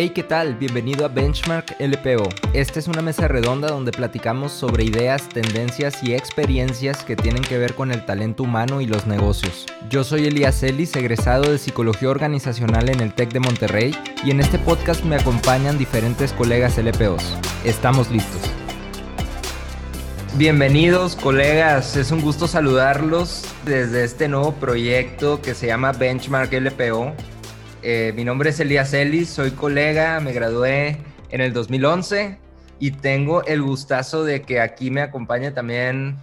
Hey, ¿qué tal? Bienvenido a Benchmark LPO. Esta es una mesa redonda donde platicamos sobre ideas, tendencias y experiencias que tienen que ver con el talento humano y los negocios. Yo soy Elías Ellis, egresado de Psicología Organizacional en el TEC de Monterrey, y en este podcast me acompañan diferentes colegas LPOs. Estamos listos. Bienvenidos colegas, es un gusto saludarlos desde este nuevo proyecto que se llama Benchmark LPO eh, mi nombre es Elías Ellis, soy colega, me gradué en el 2011 y tengo el gustazo de que aquí me acompañe también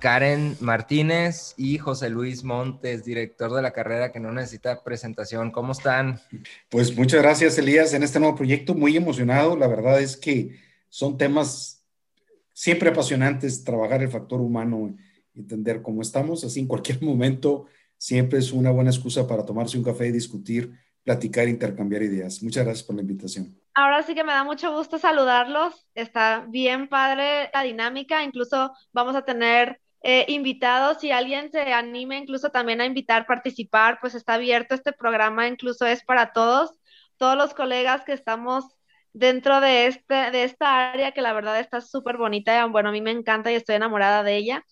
Karen Martínez y José Luis Montes, director de la carrera que no necesita presentación. ¿Cómo están? Pues muchas gracias, Elías, en este nuevo proyecto. Muy emocionado. La verdad es que son temas siempre apasionantes, trabajar el factor humano, entender cómo estamos. Así en cualquier momento siempre es una buena excusa para tomarse un café y discutir platicar, intercambiar ideas. Muchas gracias por la invitación. Ahora sí que me da mucho gusto saludarlos. Está bien padre la dinámica. Incluso vamos a tener eh, invitados. Si alguien se anime incluso también a invitar, participar, pues está abierto este programa. Incluso es para todos, todos los colegas que estamos dentro de, este, de esta área que la verdad está súper bonita. Bueno, a mí me encanta y estoy enamorada de ella.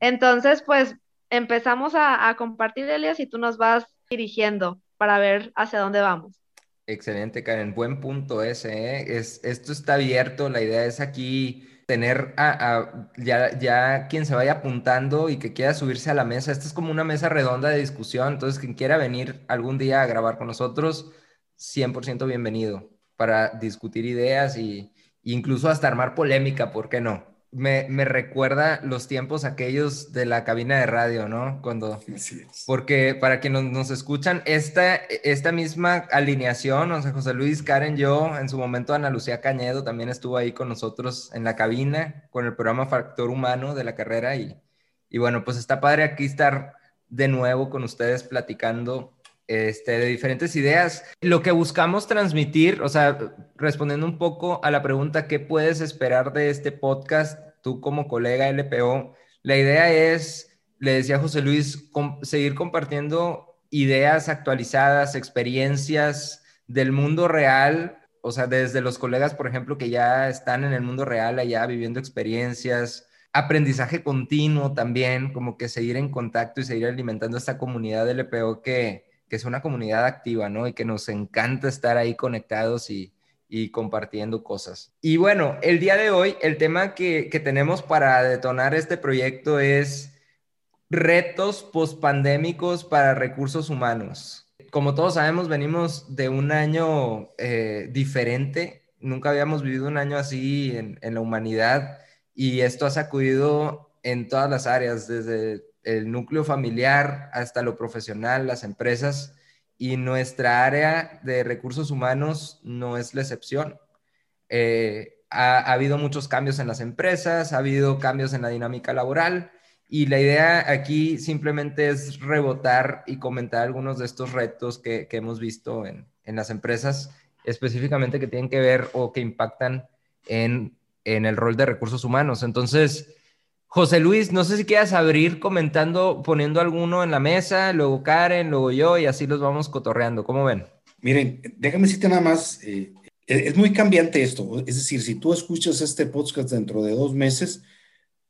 Entonces, pues empezamos a, compartir, Elias, y tú nos vas dirigiendo para ver hacia dónde vamos. Excelente, Karen. Buen punto ese. ¿eh? Es, esto está abierto. La idea es aquí tener a, ya, ya, quien se vaya apuntando y que quiera subirse a la mesa. Esta es como una mesa redonda de discusión. Entonces, quien quiera venir algún día a grabar con nosotros, 100% bienvenido para discutir ideas y incluso hasta armar polémica, ¿por qué no? Me, me, recuerda los tiempos aquellos de la cabina de radio, ¿no? Cuando, porque para quienes nos, escuchan, esta, esta misma alineación, o sea, José Luis, Karen, yo, en su momento Ana Lucía Cañedo también estuvo ahí con nosotros en la cabina, con el programa Factor Humano de la carrera y, y bueno, pues está padre aquí estar de nuevo con ustedes platicando este, de diferentes ideas. Lo que buscamos transmitir, o sea, respondiendo un poco a la pregunta, ¿qué puedes esperar de este podcast? Tú como colega LPO, la idea es, le decía José Luis, seguir compartiendo ideas actualizadas, experiencias del mundo real, o sea, desde los colegas, por ejemplo, que ya están en el mundo real allá viviendo experiencias, aprendizaje continuo también, como que seguir en contacto y seguir alimentando esta comunidad LPO que, que es una comunidad activa, ¿no? Y que nos encanta estar ahí conectados y, compartiendo cosas. Y bueno, el día de hoy, el tema que, tenemos para detonar este proyecto es retos pospandémicos para recursos humanos. Como todos sabemos, venimos de un año eh, diferente. Nunca habíamos vivido un año así en, en la humanidad y esto ha sacudido en todas las áreas, desde el núcleo familiar hasta lo profesional, las empresas, y nuestra área de recursos humanos no es la excepción. Eh, ha, habido muchos cambios en las empresas, ha habido cambios en la dinámica laboral, y la idea aquí simplemente es rebotar y comentar algunos de estos retos que, hemos visto en, en, las empresas, específicamente que tienen que ver o que impactan en, en el rol de recursos humanos. Entonces, José Luis, no sé si quieras abrir comentando, poniendo alguno en la mesa, luego Karen, luego yo, y así los vamos cotorreando. ¿Cómo ven? Miren, déjame decirte nada más, eh, es muy cambiante esto. Es decir, si tú escuchas este podcast dentro de dos meses,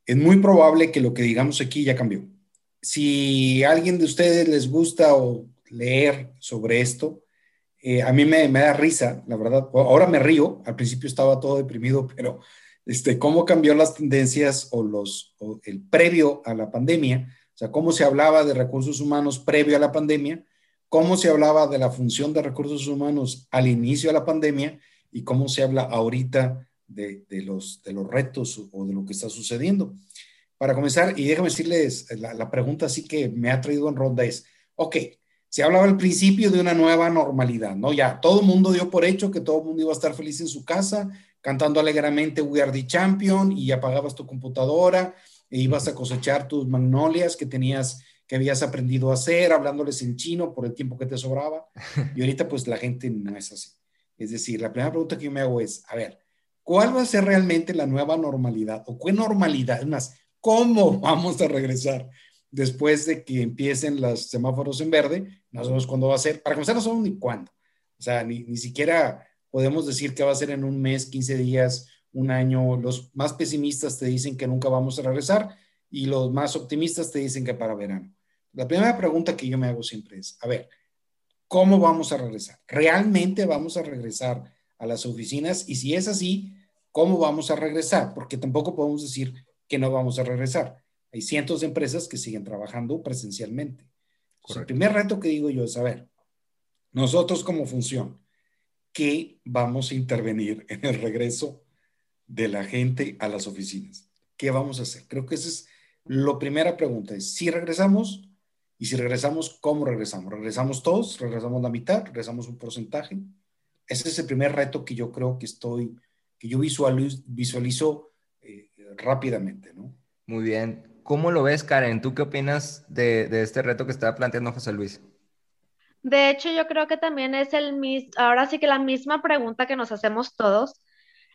es muy probable que lo que digamos aquí ya cambió. Si a alguien de ustedes les gusta o leer sobre esto, eh, a mí me, me da risa, la verdad. Ahora me río, al principio estaba todo deprimido, pero este, cómo cambió las tendencias o, los, el previo a la pandemia, o sea, cómo se hablaba de recursos humanos previo a la pandemia, cómo se hablaba de la función de recursos humanos al inicio de la pandemia y cómo se habla ahorita de, los, de los retos o de lo que está sucediendo. Para comenzar, y déjame decirles, la, la pregunta sí que me ha traído en ronda es, ok, se hablaba al principio de una nueva normalidad, ¿no? Ya todo el mundo dio por hecho que todo el mundo iba a estar feliz en su casa, cantando alegremente We Are the Champion y apagabas tu computadora e ibas a cosechar tus magnolias que tenías, que habías aprendido a hacer, hablándoles en chino por el tiempo que te sobraba. Y ahorita pues la gente no es así. Es decir, la primera pregunta que yo me hago es, a ver, ¿cuál va a ser realmente la nueva normalidad? ¿O qué normalidad? Es más, ¿cómo vamos a regresar después de que empiecen los semáforos en verde? No sabemos cuándo va a ser. Para comenzar, no sabemos ni cuándo. O sea, ni, ni siquiera podemos decir que va a ser en un mes, 15 días, un año. Los más pesimistas te dicen que nunca vamos a regresar y los más optimistas te dicen que para verano. La primera pregunta que yo me hago siempre es, a ver, ¿cómo vamos a regresar? ¿Realmente vamos a regresar a las oficinas? Y si es así, ¿cómo vamos a regresar? Porque tampoco podemos decir que no vamos a regresar. Hay cientos de empresas que siguen trabajando presencialmente. el primer reto que digo yo es, a ver, nosotros como función, ¿qué vamos a intervenir en el regreso de la gente a las oficinas? ¿Qué vamos a hacer? Creo que esa es la primera pregunta. Si regresamos y si regresamos, ¿cómo regresamos? ¿Regresamos todos? ¿Regresamos la mitad? ¿Regresamos un porcentaje? Ese es el primer reto que yo creo que estoy, que yo visualizo, visualizo eh, rápidamente, ¿no? Muy bien. ¿Cómo lo ves, Karen? ¿Tú qué opinas de, de este reto que estaba planteando José Luis? De hecho, yo creo que también es el mismo, ahora sí que la misma pregunta que nos hacemos todos.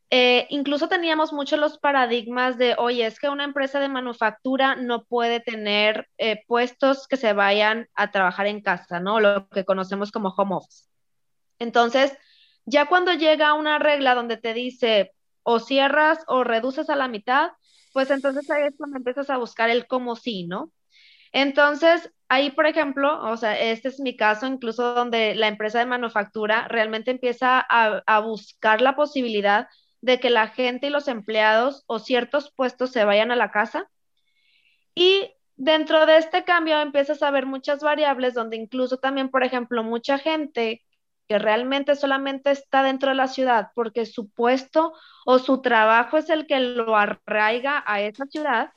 Eh, incluso teníamos muchos los paradigmas de, oye, es que una empresa de manufactura no puede tener eh, puestos que se vayan a trabajar en casa, ¿no? Lo que conocemos como home office. Entonces, ya cuando llega una regla donde te dice o cierras o reduces a la mitad, pues entonces ahí es cuando empiezas a buscar el cómo sí, ¿no? Entonces, ahí, por ejemplo, o sea, este es mi caso, incluso donde la empresa de manufactura realmente empieza a, buscar la posibilidad de que la gente y los empleados o ciertos puestos se vayan a la casa. Y dentro de este cambio empiezas a ver muchas variables donde incluso también, por ejemplo, mucha gente que realmente solamente está dentro de la ciudad porque su puesto o su trabajo es el que lo arraiga a esa ciudad,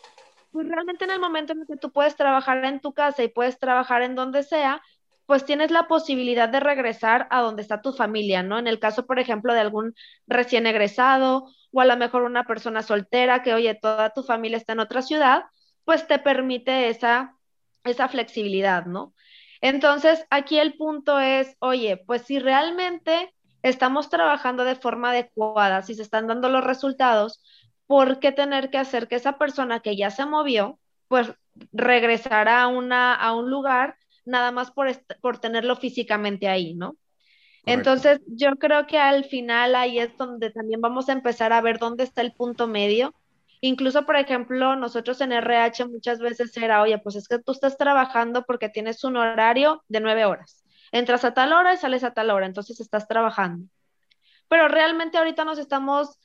pues realmente en el momento en que tú puedes trabajar en tu casa y puedes trabajar en donde sea, pues tienes la posibilidad de regresar a donde está tu familia, ¿no? En el caso, por ejemplo, de algún recién egresado o a lo mejor una persona soltera que, oye, toda tu familia está en otra ciudad, pues te permite esa, esa flexibilidad, ¿no? Entonces, aquí el punto es, oye, pues si realmente estamos trabajando de forma adecuada, si se están dando los resultados, ¿por qué tener que hacer que esa persona que ya se movió, pues regresara a, una, a un lugar nada más por, por tenerlo físicamente ahí, ¿no? Entonces, yo creo que al final ahí es donde también vamos a empezar a ver dónde está el punto medio. Incluso, por ejemplo, nosotros en RH muchas veces era, oye, pues es que tú estás trabajando porque tienes un horario de nueve horas. Entras a tal hora y sales a tal hora, entonces estás trabajando. Pero realmente ahorita nos estamos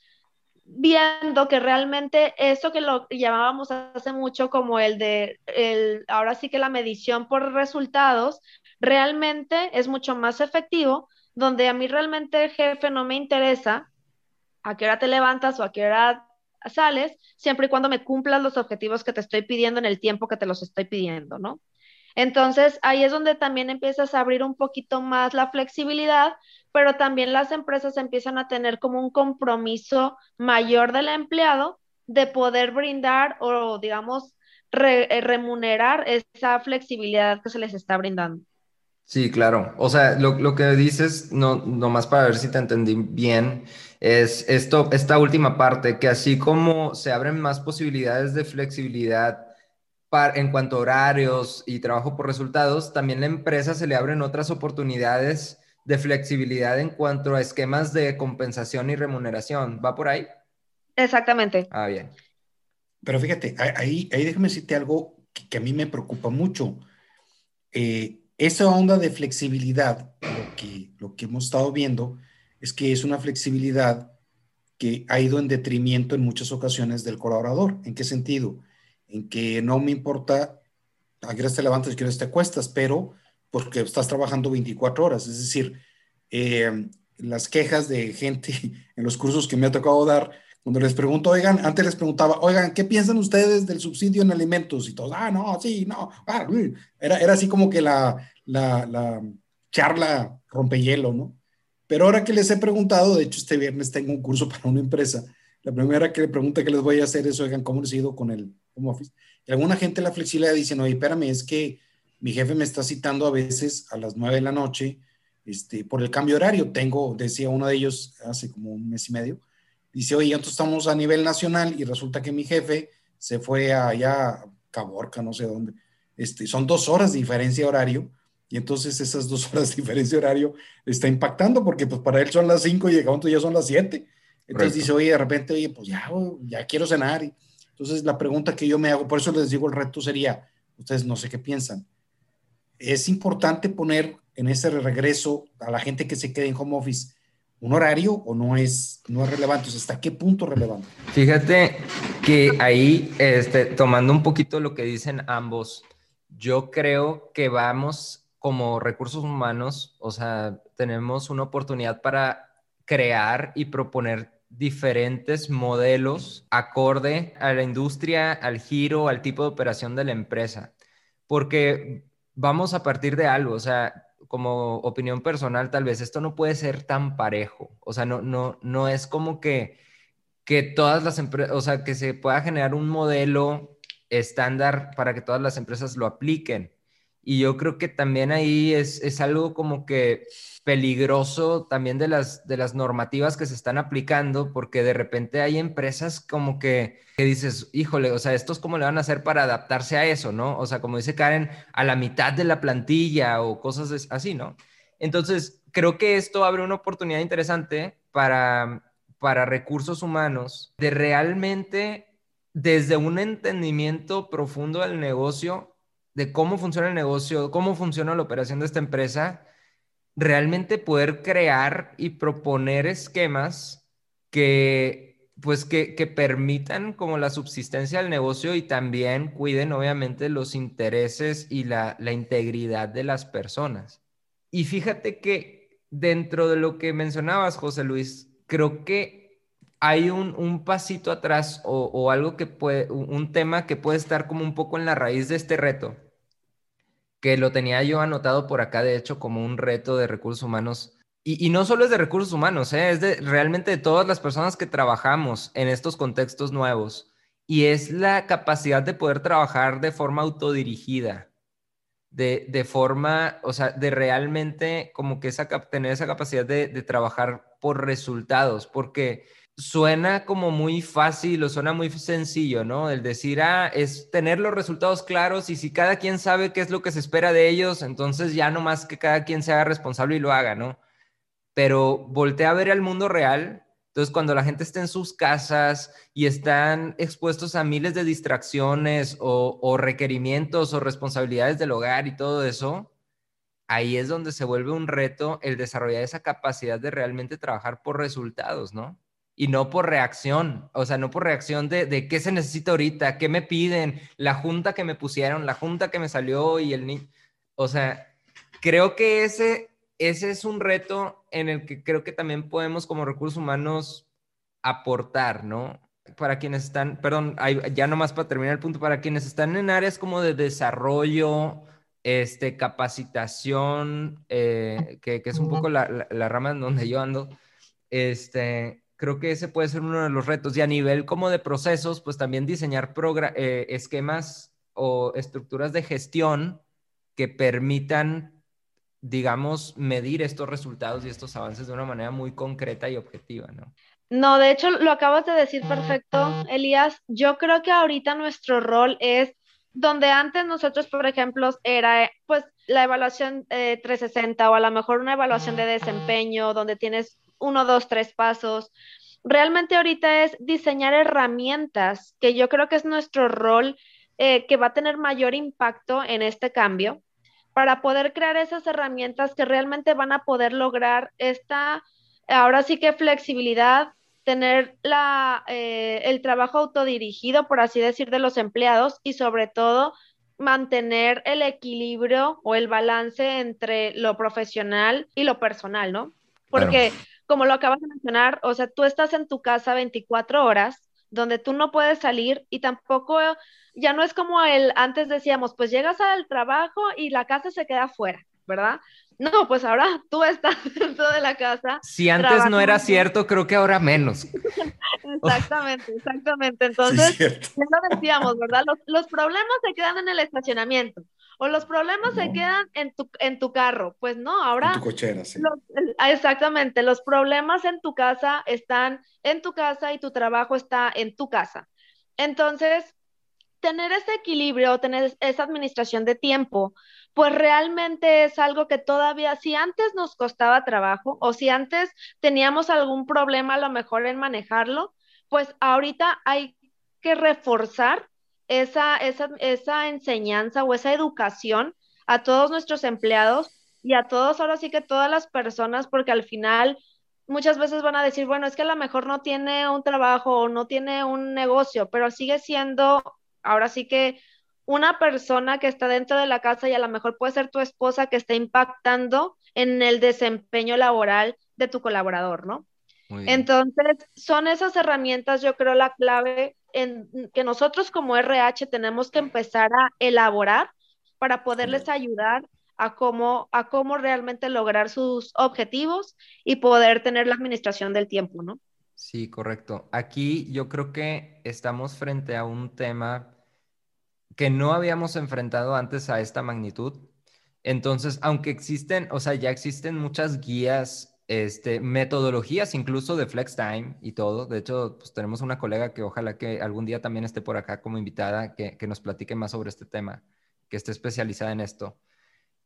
viendo que realmente eso que lo llamábamos hace mucho como el de, el, ahora sí que la medición por resultados, realmente es mucho más efectivo, donde a mí realmente el jefe no me interesa a qué hora te levantas o a qué hora sales, siempre y cuando me cumplas los objetivos que te estoy pidiendo en el tiempo que te los estoy pidiendo, ¿no? Entonces, ahí es donde también empiezas a abrir un poquito más la flexibilidad, pero también las empresas empiezan a tener como un compromiso mayor del empleado de poder brindar o, digamos, eh, remunerar esa flexibilidad que se les está brindando. Sí, claro. O sea, lo, que dices, no, nomás para ver si te entendí bien, es esto, esta última parte, que así como se abren más posibilidades de flexibilidad en cuanto a horarios y trabajo por resultados, también la empresa se le abren otras oportunidades de flexibilidad en cuanto a esquemas de compensación y remuneración. ¿Va por ahí? Exactamente. Ah, bien. Pero fíjate, ahí, ahí déjame decirte algo que, a mí me preocupa mucho. Eh, esa onda de flexibilidad, lo que, lo que hemos estado viendo es que es una flexibilidad que ha ido en detrimento en muchas ocasiones del colaborador. ¿En qué sentido? en que no me importa a qué te levantas y a qué te acuestas, pero porque estás trabajando 24 horas. Es decir, eh, las quejas de gente en los cursos que me ha tocado dar, cuando les pregunto, oigan, antes les preguntaba, oigan, ¿qué piensan ustedes del subsidio en alimentos? Y todos, ah, no, sí, no. Ah, era, era así como que la, la, la charla rompehielo, ¿no? Pero ahora que les he preguntado, de hecho este viernes tengo un curso para una empresa, la primera que le pregunta que les voy a hacer es, oigan, ¿cómo les ha ido con el home office? Y alguna gente la flexibilidad dice, no, espérame, es que mi jefe me está citando a veces a las nueve de la noche este, por el cambio horario. Tengo, decía uno de ellos hace como un mes y medio, dice, oye, entonces estamos a nivel nacional y resulta que mi jefe se fue allá a Caborca, no sé dónde. Este, son dos horas de diferencia de horario y entonces esas dos horas de diferencia horario está impactando porque pues para él son las 5 y de pronto ya son las 7. Entonces dice, oye, de repente, oye, pues ya, ya quiero cenar. Y, entonces la pregunta que yo me hago, por eso les digo, el reto sería, ustedes no sé qué piensan, es importante poner en ese regreso a la gente que se quede en home office un horario o no es, no es relevante? ¿Hasta qué punto relevante? Fíjate que ahí, este, tomando un poquito lo que dicen ambos, yo creo que vamos como recursos humanos, o sea, tenemos una oportunidad para crear y proponer diferentes modelos acorde a la industria, al giro, al tipo de operación de la empresa. Porque vamos a partir de algo, o sea, como opinión personal, tal vez esto no puede ser tan parejo. O sea, no, no, no es como que, que todas las empresas, o sea, que se pueda generar un modelo estándar para que todas las empresas lo apliquen. Y yo creo que también ahí es, es algo como que peligroso también de las, de las normativas que se están aplicando, porque de repente hay empresas como que, que dices, híjole, o sea, estos cómo le van a hacer para adaptarse a eso, ¿no? O sea, como dice Karen, a la mitad de la plantilla o cosas así, ¿no? Entonces, creo que esto abre una oportunidad interesante para, para recursos humanos de realmente, desde un entendimiento profundo del negocio, de cómo funciona el negocio, cómo funciona la operación de esta empresa, realmente poder crear y proponer esquemas que, pues, que, que permitan como la subsistencia del negocio y también cuiden, obviamente, los intereses y la, la integridad de las personas. Y fíjate que dentro de lo que mencionabas, José Luis, creo que hay un, un pasito atrás o, o, algo que puede, un tema que puede estar como un poco en la raíz de este reto que lo tenía yo anotado por acá, de hecho, como un reto de recursos humanos. Y, no solo es de recursos humanos, ¿eh? es de realmente de todas las personas que trabajamos en estos contextos nuevos. Y es la capacidad de poder trabajar de forma autodirigida, de, de forma, o sea, de realmente como que esa, tener esa capacidad de, de trabajar por resultados, porque suena como muy fácil o suena muy sencillo, ¿no? El decir, ah, es tener los resultados claros y si cada quien sabe qué es lo que se espera de ellos, entonces ya no más que cada quien se haga responsable y lo haga, ¿no? Pero voltea a ver al mundo real. Entonces, cuando la gente está en sus casas y están expuestos a miles de distracciones o, o requerimientos o responsabilidades del hogar y todo eso, ahí es donde se vuelve un reto el desarrollar esa capacidad de realmente trabajar por resultados, ¿no? Y no por reacción, o sea, no por reacción de, de, qué se necesita ahorita, qué me piden, la junta que me pusieron, la junta que me salió y el niño, o sea, creo que ese, ese es un reto en el que creo que también podemos como recursos humanos aportar, ¿no? Para quienes están, perdón, ya nomás para terminar el punto, para quienes están en áreas como de desarrollo, este, capacitación, eh, que, que, es un poco la, la, la rama en donde yo ando, este, creo que ese puede ser uno de los retos. Y a nivel como de procesos, pues también diseñar eh, esquemas o estructuras de gestión que permitan, digamos, medir estos resultados y estos avances de una manera muy concreta y objetiva, ¿no? No, de hecho, lo acabas de decir perfecto, Elías. Yo creo que ahorita nuestro rol es donde antes nosotros, por ejemplo, era pues la evaluación eh, 360 o a lo mejor una evaluación de desempeño donde tienes uno, dos, tres pasos. Realmente ahorita es diseñar herramientas, que yo creo que es nuestro rol eh, que va a tener mayor impacto en este cambio, para poder crear esas herramientas que realmente van a poder lograr esta, ahora sí que flexibilidad, tener la, eh, el trabajo autodirigido, por así decir, de los empleados y sobre todo mantener el equilibrio o el balance entre lo profesional y lo personal, ¿no? Porque como lo acabas de mencionar, o sea, tú estás en tu casa 24 horas, donde tú no puedes salir y tampoco, ya no es como el, antes decíamos, pues llegas al trabajo y la casa se queda fuera, ¿verdad? No, pues ahora tú estás dentro de la casa. Si antes no era cierto, creo que ahora menos. exactamente, exactamente. Entonces, ya lo decíamos, ¿verdad? Los, los problemas se quedan en el estacionamiento o los problemas se quedan en tu, en tu carro. Pues no, ahora... En tu cochera, sí. Ah, exactamente, los problemas en tu casa están en tu casa y tu trabajo está en tu casa. Entonces, tener ese equilibrio, tener esa administración de tiempo, pues realmente es algo que todavía, si antes nos costaba trabajo o si antes teníamos algún problema a lo mejor en manejarlo, pues ahorita hay que reforzar esa, esa, esa enseñanza o esa educación a todos nuestros empleados y a todos, ahora sí que todas las personas, porque al final muchas veces van a decir, bueno, es que a lo mejor no tiene un trabajo o no tiene un negocio, pero sigue siendo, ahora sí que una persona que está dentro de la casa y a lo mejor puede ser tu esposa que está impactando en el desempeño laboral de tu colaborador, ¿no? Entonces, son esas herramientas, yo creo, la clave en que nosotros como RH tenemos que empezar a elaborar para poderles ayudar a cómo, a cómo realmente lograr sus objetivos y poder tener la administración del tiempo, ¿no? Sí, correcto. Aquí yo creo que estamos frente a un tema que no habíamos enfrentado antes a esta magnitud. Entonces, aunque existen, o sea, ya existen muchas guías, este, metodologías incluso de flex time y todo. De hecho, pues tenemos una colega que ojalá que algún día también esté por acá como invitada, que, que nos platique más sobre este tema, que esté especializada en esto.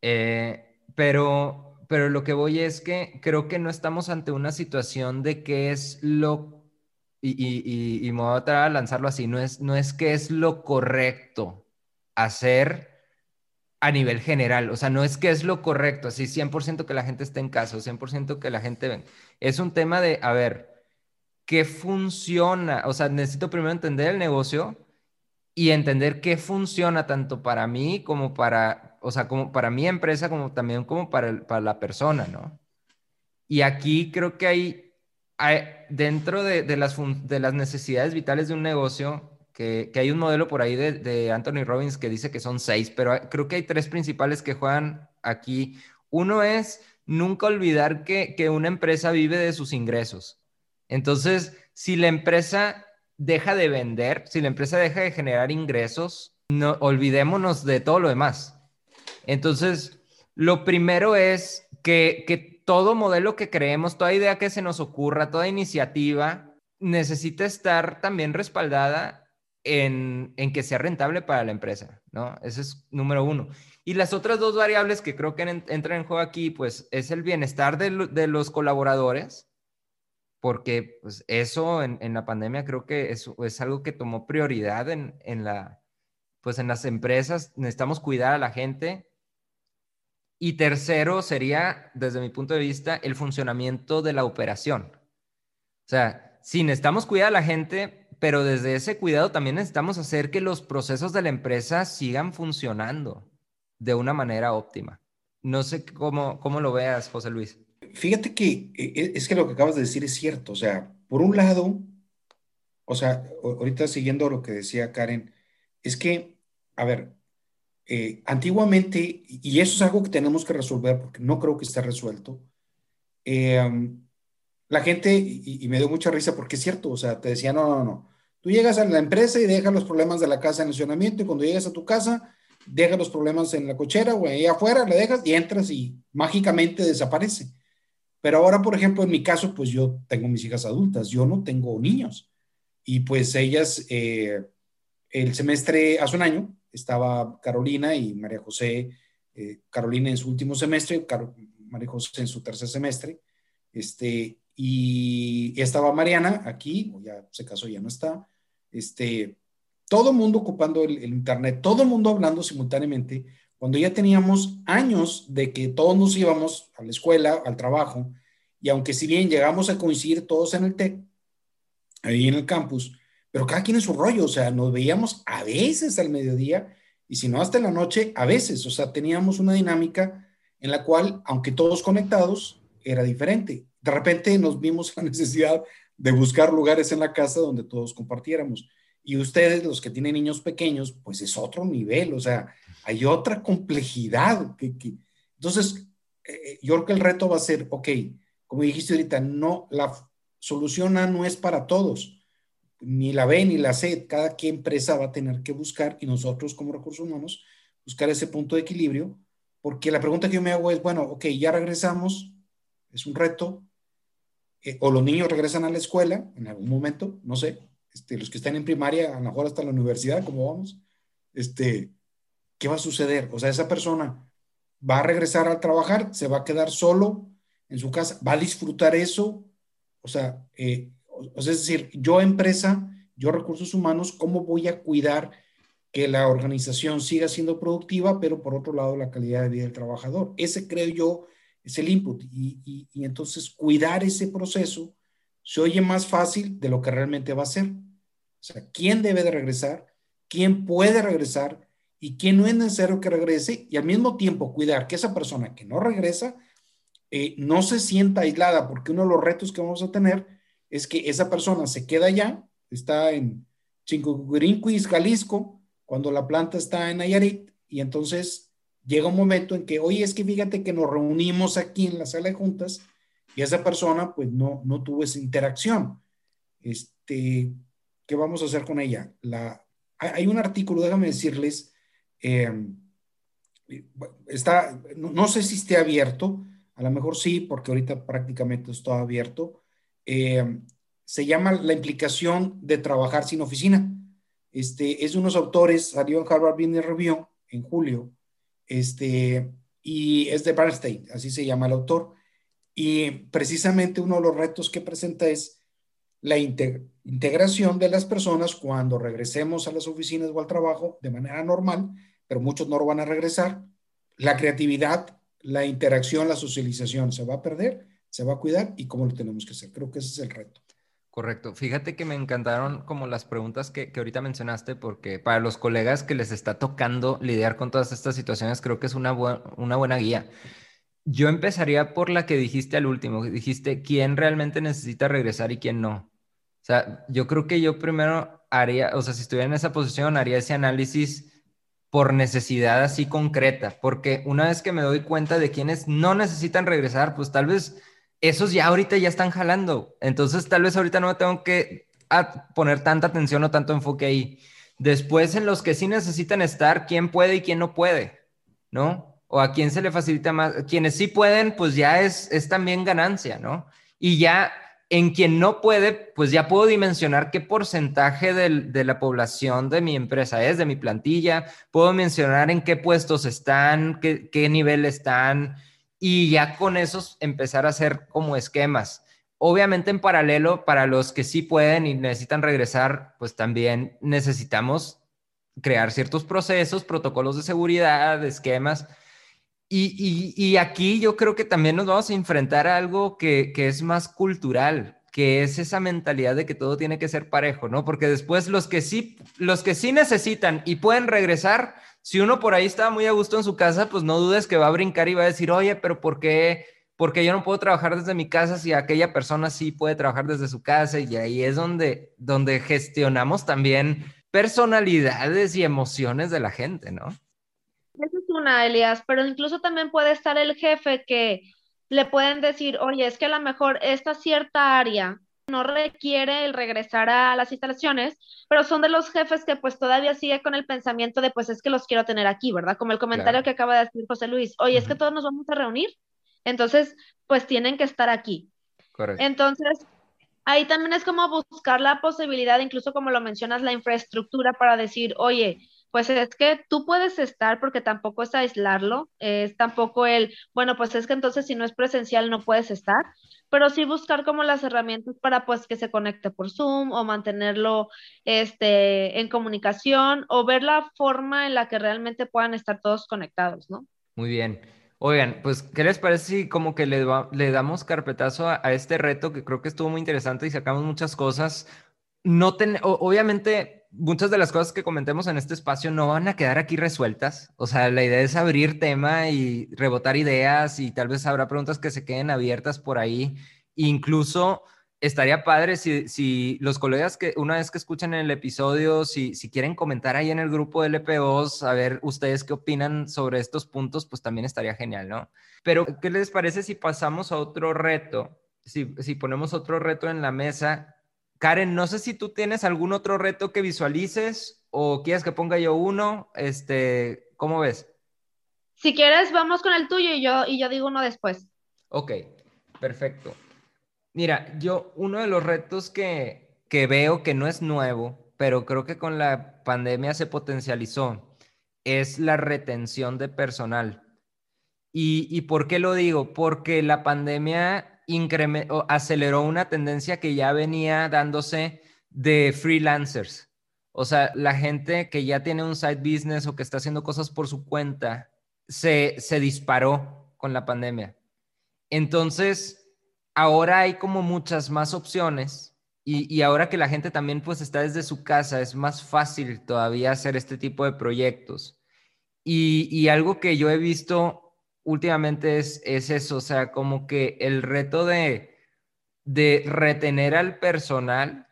Eh, pero, pero lo que voy es que creo que no estamos ante una situación de qué es lo, y, y, y, me voy a, a lanzarlo así, no es, no es qué es lo correcto hacer a nivel general, o sea, no es que es lo correcto, así 100% que la gente esté en casa, 100% que la gente ven. Es un tema de, a ver, ¿qué funciona? O sea, necesito primero entender el negocio y entender qué funciona tanto para mí como para, o sea, como para mi empresa, como también como para, para la persona, ¿no? Y aquí creo que hay, hay dentro de, de, las, de las necesidades vitales de un negocio, que, que hay un modelo por ahí de, de, Anthony Robbins que dice que son seis, pero creo que hay tres principales que juegan aquí. Uno es nunca olvidar que, que una empresa vive de sus ingresos. Entonces, si la empresa deja de vender, si la empresa deja de generar ingresos, no olvidémonos de todo lo demás. Entonces, lo primero es que, todo modelo que creemos, toda idea que se nos ocurra, toda iniciativa, necesita estar también respaldada en, que sea rentable para la empresa, ¿no? Ese es número uno. Y las otras dos variables que creo que entran en juego aquí, pues es el bienestar de, los colaboradores, porque pues, eso en, la pandemia creo que es, es algo que tomó prioridad en, en, la, pues en las empresas. Necesitamos cuidar a la gente, y tercero sería, desde mi punto de vista, el funcionamiento de la operación. O sea, sí, necesitamos cuidar a la gente, pero desde ese cuidado también necesitamos hacer que los procesos de la empresa sigan funcionando de una manera óptima. No sé cómo, cómo lo veas, José Luis. Fíjate que e, e, es que lo que acabas de decir es cierto. O sea, por un lado, o sea, ahorita siguiendo lo que decía Karen, es que, a ver, eh, antiguamente, y eso es algo que tenemos que resolver porque no creo que esté resuelto, eh, la gente, y, me dio mucha risa porque es cierto, o sea, te decía, no, no, no, tú llegas a la empresa y dejas los problemas de la casa en el estacionamiento y cuando llegas a tu casa, dejas los problemas en la cochera o ahí afuera, le dejas y entras y mágicamente desaparece. Pero ahora, por ejemplo, en mi caso, pues yo tengo mis hijas adultas, yo no tengo niños. Y pues ellas, eh, el semestre, hace un año, estaba Carolina y María José, eh, Carolina en su último semestre, María José en su tercer semestre, este, y, estaba Mariana aquí, ya se casó, ya no está, este, todo mundo ocupando el, Internet, todo mundo hablando simultáneamente, cuando ya teníamos años de que todos nos íbamos a la escuela, al trabajo, y aunque si bien llegamos a coincidir todos en el TEC, ahí en el campus, pero cada quien en su rollo, o sea, nos veíamos a veces al mediodía y si no hasta la noche, a veces, o sea, teníamos una dinámica en la cual, aunque todos conectados, era diferente. De repente nos vimos la necesidad de buscar lugares en la casa donde todos compartiéramos. Y ustedes, los que tienen niños pequeños, pues es otro nivel, o sea, hay otra complejidad. Entonces, eh, yo creo que el reto va a ser, ok, como dijiste ahorita, no, la solución A no es para todos ni la B ni la C, cada qué empresa va a tener que buscar y nosotros como recursos humanos buscar ese punto de equilibrio, porque la pregunta que yo me hago es, bueno, ok, ya regresamos, es un reto, eh, o los niños regresan a la escuela en algún momento, no sé, este, los que están en primaria, a lo mejor hasta la universidad, ¿cómo vamos? Este, ¿Qué va a suceder? O sea, esa persona va a regresar a trabajar, se va a quedar solo en su casa, va a disfrutar eso. O sea, eh, es decir, yo empresa, yo recursos humanos, ¿cómo voy a cuidar que la organización siga siendo productiva, pero por otro lado la calidad de vida del trabajador? Ese creo yo es el input. Y, y entonces cuidar ese proceso se oye más fácil de lo que realmente va a ser. O sea, ¿quién debe de regresar? ¿Quién puede regresar? ¿Y quién no es necesario que regrese? Y al mismo tiempo cuidar que esa persona que no regresa eh, no se sienta aislada, porque uno de los retos que vamos a tener es que esa persona se queda allá, está en Chincocurinquis, Jalisco, cuando la planta está en Nayarit, y entonces llega un momento en que, oye, es que fíjate que nos reunimos aquí en la sala de juntas y esa persona pues no, no tuvo esa interacción. Este, ¿Qué vamos a hacer con ella? La, hay un artículo, déjame decirles, em, está, no, sé si esté abierto, a lo mejor sí, porque ahorita prácticamente está abierto. Em, se llama La implicación de trabajar sin oficina. Este, es de unos autores, salió en Harvard Business Review en julio, este, y es de Bernstein, así se llama el autor. Y precisamente uno de los retos que presenta es la integración de las personas cuando regresemos a las oficinas o al trabajo de manera normal, pero muchos no lo van a regresar. La creatividad, la interacción, la socialización se va a perder, se va a cuidar y cómo lo tenemos que hacer. Creo que ese es el reto. Correcto. Fíjate que me encantaron como las preguntas que, que, ahorita mencionaste, porque para los colegas que les está tocando lidiar con todas estas situaciones, creo que es una, una buena guía. Yo empezaría por la que dijiste al último, dijiste quién realmente necesita regresar y quién no. O sea, yo creo que yo primero haría, o sea, si estuviera en esa posición, haría ese análisis por necesidad así concreta, porque una vez que me doy cuenta de quienes no necesitan regresar, pues tal vez esos ya ahorita ya están jalando. Entonces, tal vez ahorita no me tengo que poner tanta atención o tanto enfoque ahí. Después, en los que sí necesitan estar, quién puede y quién no puede, ¿no? o a quién se le facilita más. Quienes sí pueden, pues ya es, es también ganancia, ¿no? Y ya en quien no puede, pues ya puedo dimensionar qué porcentaje de la población de mi empresa es, de mi plantilla, puedo mencionar en qué puestos están, qué, qué nivel están, y ya con esos empezar a hacer como esquemas. Obviamente en paralelo, para los que sí pueden y necesitan regresar, pues también necesitamos crear ciertos procesos, protocolos de seguridad, esquemas, y, aquí yo creo que también nos vamos a enfrentar a algo que, es más cultural, que es esa mentalidad de que todo tiene que ser parejo, ¿no? Porque después los que sí, los que sí necesitan y pueden regresar, si uno por ahí está muy a gusto en su casa, pues no dudes que va a brincar y va a decir, oye, pero ¿por qué? Porque yo no puedo trabajar desde mi casa si aquella persona sí puede trabajar desde su casa y ahí es donde, donde gestionamos también personalidades y emociones de la gente, ¿no? Esa es una, Elias, pero incluso también puede estar el jefe que le pueden decir, oye, es que a lo mejor esta cierta área no requiere el regresar a las instalaciones, pero son de los jefes que pues todavía sigue con el pensamiento de pues es que los quiero tener aquí, ¿verdad? Como el comentario que acaba de decir José Luis, oye, es que todos nos vamos a reunir, entonces pues tienen que estar aquí. Correcto. Entonces, ahí también es como buscar la posibilidad, incluso como lo mencionas, la infraestructura para decir, oye, pues es que tú puedes estar porque tampoco es aislarlo, es tampoco el, bueno, pues es que entonces si no es presencial no puedes estar, pero sí buscar como las herramientas para pues que se conecte por Zoom o mantenerlo este, en comunicación o ver la forma en la que realmente puedan estar todos conectados, ¿no? Muy bien. Oigan, pues, ¿qué les parece si como que le, le damos carpetazo a, este reto que creo que estuvo muy interesante y sacamos muchas cosas? No ten, obviamente muchas de las cosas que comentemos en este espacio no van a quedar aquí resueltas. O sea, la idea es abrir tema y rebotar ideas y tal vez habrá preguntas que se queden abiertas por ahí. Incluso estaría padre si, los colegas que una vez que escuchan el episodio, si, si quieren comentar ahí en el grupo de LPOs, a ver ustedes qué opinan sobre estos puntos, pues también estaría genial, ¿no? Pero, ¿qué les parece si pasamos a otro reto? Si, si ponemos otro reto en la mesa Karen, no sé si tú tienes algún otro reto que visualices o quieres que ponga yo uno. Este, ¿cómo ves? Si quieres, vamos con el tuyo y yo, y yo digo uno después. Ok, perfecto. Mira, yo uno de los retos que, que veo que no es nuevo, pero creo que con la pandemia se potencializó, es la retención de personal. ¿Y, ¿Y por qué lo digo? Porque la pandemia aceleró una tendencia que ya venía dándose de freelancers. O sea, la gente que ya tiene un side business o que está haciendo cosas por su cuenta, se, se disparó con la pandemia. Entonces, ahora hay como muchas más opciones y, y, ahora que la gente también pues está desde su casa, es más fácil todavía hacer este tipo de proyectos. Y, y algo que yo he visto últimamente es, es, eso, o sea, como que el reto de, de retener al personal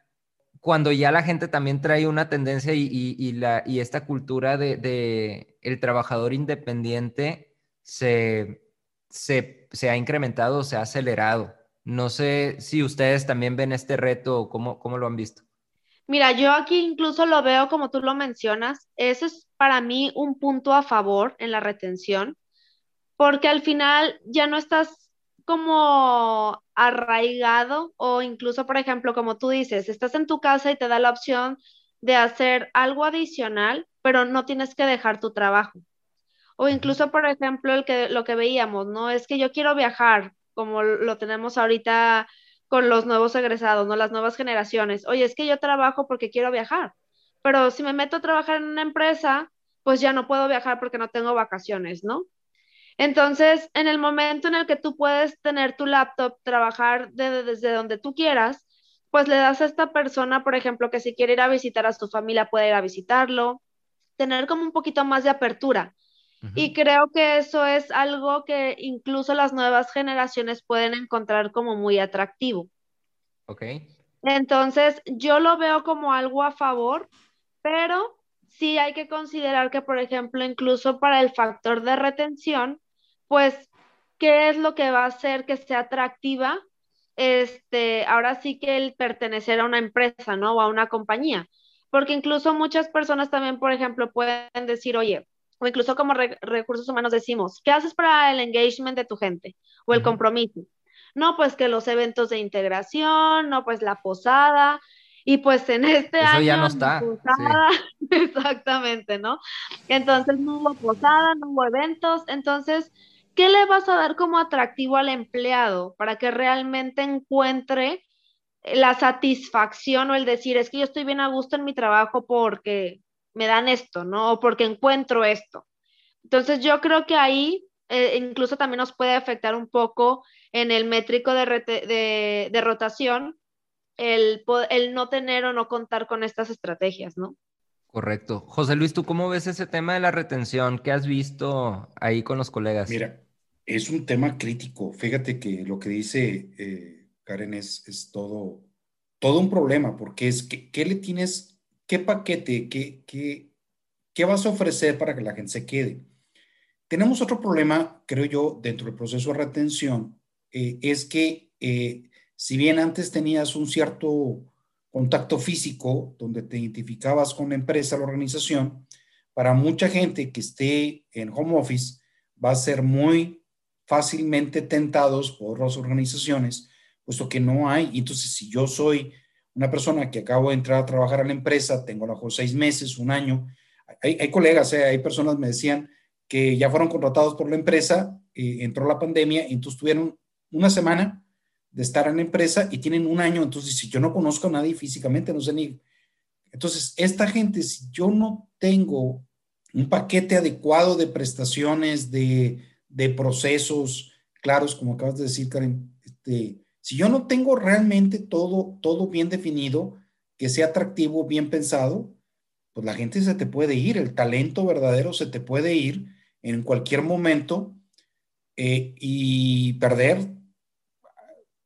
cuando ya la gente también trae una tendencia y, y la, y esta cultura de, de, el trabajador independiente se, se, se ha incrementado, se ha acelerado. No sé si ustedes también ven este reto o cómo, cómo lo han visto. Mira, yo aquí incluso lo veo como tú lo mencionas. Eso es para mí un punto a favor en la retención, porque al final ya no estás como arraigado o incluso, por ejemplo, como tú dices, estás en tu casa y te da la opción de hacer algo adicional, pero no tienes que dejar tu trabajo. O incluso, por ejemplo, el que, lo que veíamos, ¿no? Es que yo quiero viajar, como lo tenemos ahorita con los nuevos egresados, ¿no? Las nuevas generaciones. Oye, es que yo trabajo porque quiero viajar, pero si me meto a trabajar en una empresa, pues ya no puedo viajar porque no tengo vacaciones, ¿no? Entonces, en el momento en el que tú puedes tener tu laptop, trabajar desde donde tú quieras, pues le das a esta persona, por ejemplo, que si quiere ir a visitar a su familia, puede ir a visitarlo, tener como un poquito más de apertura. Y creo que eso es algo que incluso las nuevas generaciones pueden encontrar como muy atractivo. Ok. Entonces, yo lo veo como algo a favor, pero sí hay que considerar que, por ejemplo, incluso para el factor de retención, pues, ¿qué es lo que va a hacer que sea atractiva? Este, ahora sí que el pertenecer a una empresa, ¿no? O a una compañía. Porque incluso muchas personas también, por ejemplo, pueden decir, oye, o incluso como recursos humanos decimos, ¿qué haces para el engagement de tu gente o el compromiso? No, pues que los eventos de integración, no, pues la posada, y pues en este Eso año. ya no está. Posada, exactamente, ¿no? Entonces no hubo posada, no hubo eventos. Entonces, ¿qué le vas a dar como atractivo al empleado para que realmente encuentre la satisfacción o el decir, es que yo estoy bien a gusto en mi trabajo porque me dan esto, ¿no? O porque encuentro esto. Entonces yo creo que ahí eh, incluso también nos puede afectar un poco en el métrico de, de, rotación el, el, no tener o no contar con estas estrategias, ¿no? Correcto. José Luis, ¿tú cómo ves ese tema de la retención? ¿Qué has visto ahí con los colegas? Mira, es un tema crítico. Fíjate que lo que dice eh, Karen es, es, todo, todo un problema, porque es que, ¿qué le tienes ¿qué paquete, qué, qué, qué vas a ofrecer para que la gente se quede? Tenemos otro problema, creo yo, dentro del proceso de retención, eh, es que eh, si bien antes tenías un cierto contacto físico donde te identificabas con la empresa, la organización, para mucha gente que esté en home office va a ser muy fácilmente tentados por las organizaciones, puesto que no hay. Entonces, si yo soy una persona que acabo de entrar a trabajar a la empresa, tengo mejor seis meses, un año. Hay, colegas, eh, hay personas me decían que ya fueron contratados por la empresa, eh, entró la pandemia, y entonces tuvieron una semana de estar en la empresa y tienen un año. Entonces, si yo no conozco a nadie físicamente, no sé ni. Entonces, esta gente, si yo no tengo un paquete adecuado de prestaciones, de, de procesos claros, como acabas de decir, Karen, este, si yo no tengo realmente todo, todo bien definido, que sea atractivo, bien pensado, pues la gente se te puede ir, el talento verdadero se te puede ir en cualquier momento eh, y perder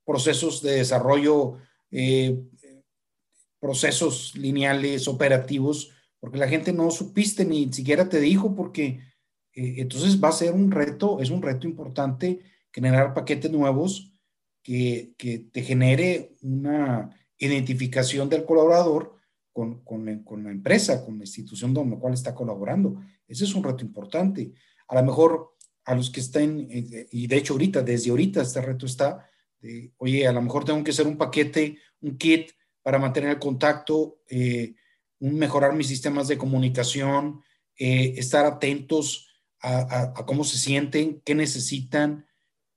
procesos de desarrollo, eh, procesos lineales, operativos, porque la gente no supiste ni siquiera te dijo, porque eh, entonces va a ser un reto, es un reto importante generar paquetes nuevos que, te genere una identificación del colaborador con, la empresa, con la institución donde la cual está colaborando. Ese es un reto importante. A lo mejor a los que estén, eh, y de hecho ahorita, desde ahorita este reto está, de, oye, a lo mejor tengo que hacer un paquete, un kit para mantener el contacto, eh, mejorar mis sistemas de comunicación, eh, estar atentos a, cómo se sienten, qué necesitan,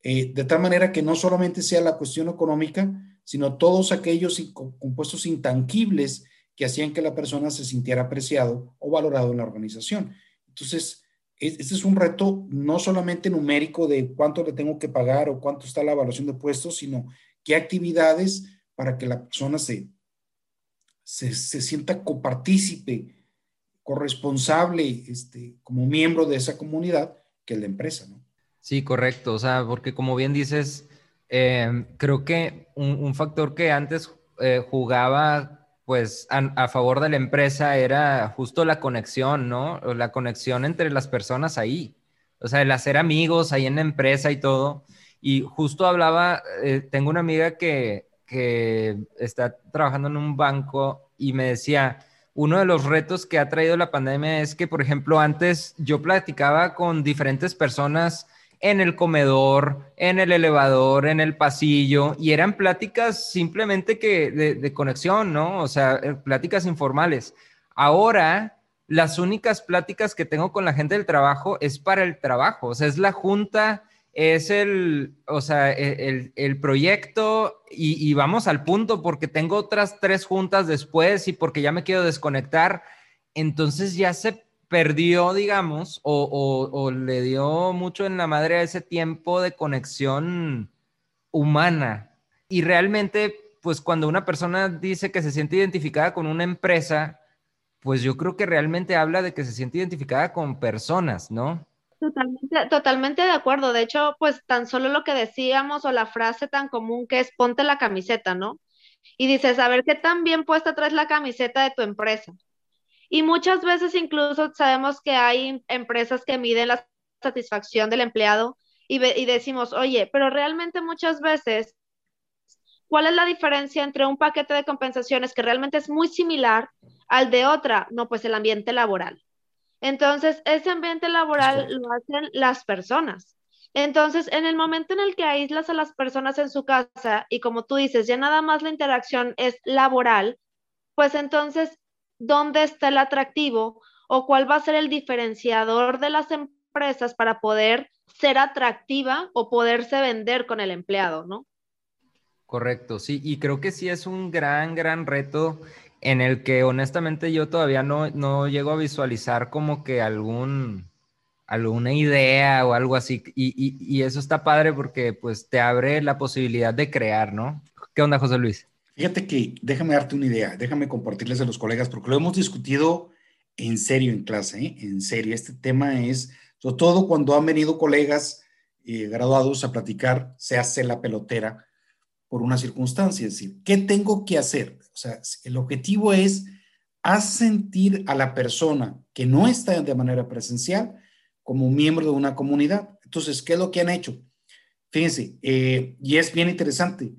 eh, de tal manera que no solamente sea la cuestión económica, sino todos aquellos compuestos intangibles que hacían que la persona se sintiera apreciado o valorado en la organización. Entonces, este es un reto no solamente numérico de cuánto le tengo que pagar o cuánto está la evaluación de puestos, sino qué actividades para que la persona se, se, sienta copartícipe, corresponsable, este, como miembro de esa comunidad que la empresa, ¿no? Sí, correcto. O sea, porque como bien dices, eh, creo que un, factor que antes eh, jugaba pues a, favor de la empresa era justo la conexión, ¿no? La conexión entre las personas ahí. O sea, el hacer amigos ahí en la empresa y todo. Y justo hablaba, eh, tengo una amiga que, que está trabajando en un banco y me decía, uno de los retos que ha traído la pandemia es que, por ejemplo, antes yo platicaba con diferentes personas en el comedor, en el elevador, en el pasillo, y eran pláticas simplemente que de, conexión, ¿no? O sea, eh, pláticas informales. Ahora, las únicas pláticas que tengo con la gente del trabajo es para el trabajo, o sea, es la junta, es el, o sea, e, el, proyecto y, vamos al punto porque tengo otras tres juntas después y porque ya me quiero desconectar. Entonces ya se perdió, digamos, o, le dio mucho en la madre a ese tiempo de conexión humana. Y realmente, pues cuando una persona dice que se siente identificada con una empresa, pues yo creo que realmente habla de que se siente identificada con personas, ¿no? Totalmente, totalmente de acuerdo. De hecho, pues tan solo lo que decíamos o la frase tan común que es ponte la camiseta, ¿no? Y dices, a ver qué tan bien puesta traes la camiseta de tu empresa. Y muchas veces incluso sabemos que hay empresas que miden la satisfacción del empleado y, decimos, oye, pero realmente muchas veces, ¿cuál es la diferencia entre un paquete de compensaciones que realmente es muy similar al de otra? No, pues el ambiente laboral. Entonces, ese ambiente laboral lo hacen las personas. Entonces, en el momento en el que aíslas a las personas en su casa y como tú dices, ya nada más la interacción es laboral, pues entonces dónde está el atractivo o cuál va a ser el diferenciador de las empresas para poder ser atractiva o poderse vender con el empleado, ¿no? Correcto, sí, y creo que sí es un gran, gran reto en el que honestamente yo todavía no, no llego a visualizar como que algún, alguna idea o algo así, y, y eso está padre porque pues te abre la posibilidad de crear, ¿no? ¿Qué onda, José Luis? Fíjate que déjame darte una idea, déjame compartirles a los colegas, porque lo hemos discutido en serio en clase, ¿eh? en serio. Este tema es, sobre todo cuando han venido colegas eh, graduados a platicar, se hace la pelotera por una circunstancia, es decir, ¿qué tengo que hacer? O sea, el objetivo es hacer sentir a la persona que no está de manera presencial como miembro de una comunidad. Entonces, ¿qué es lo que han hecho? Fíjense, eh, y es bien interesante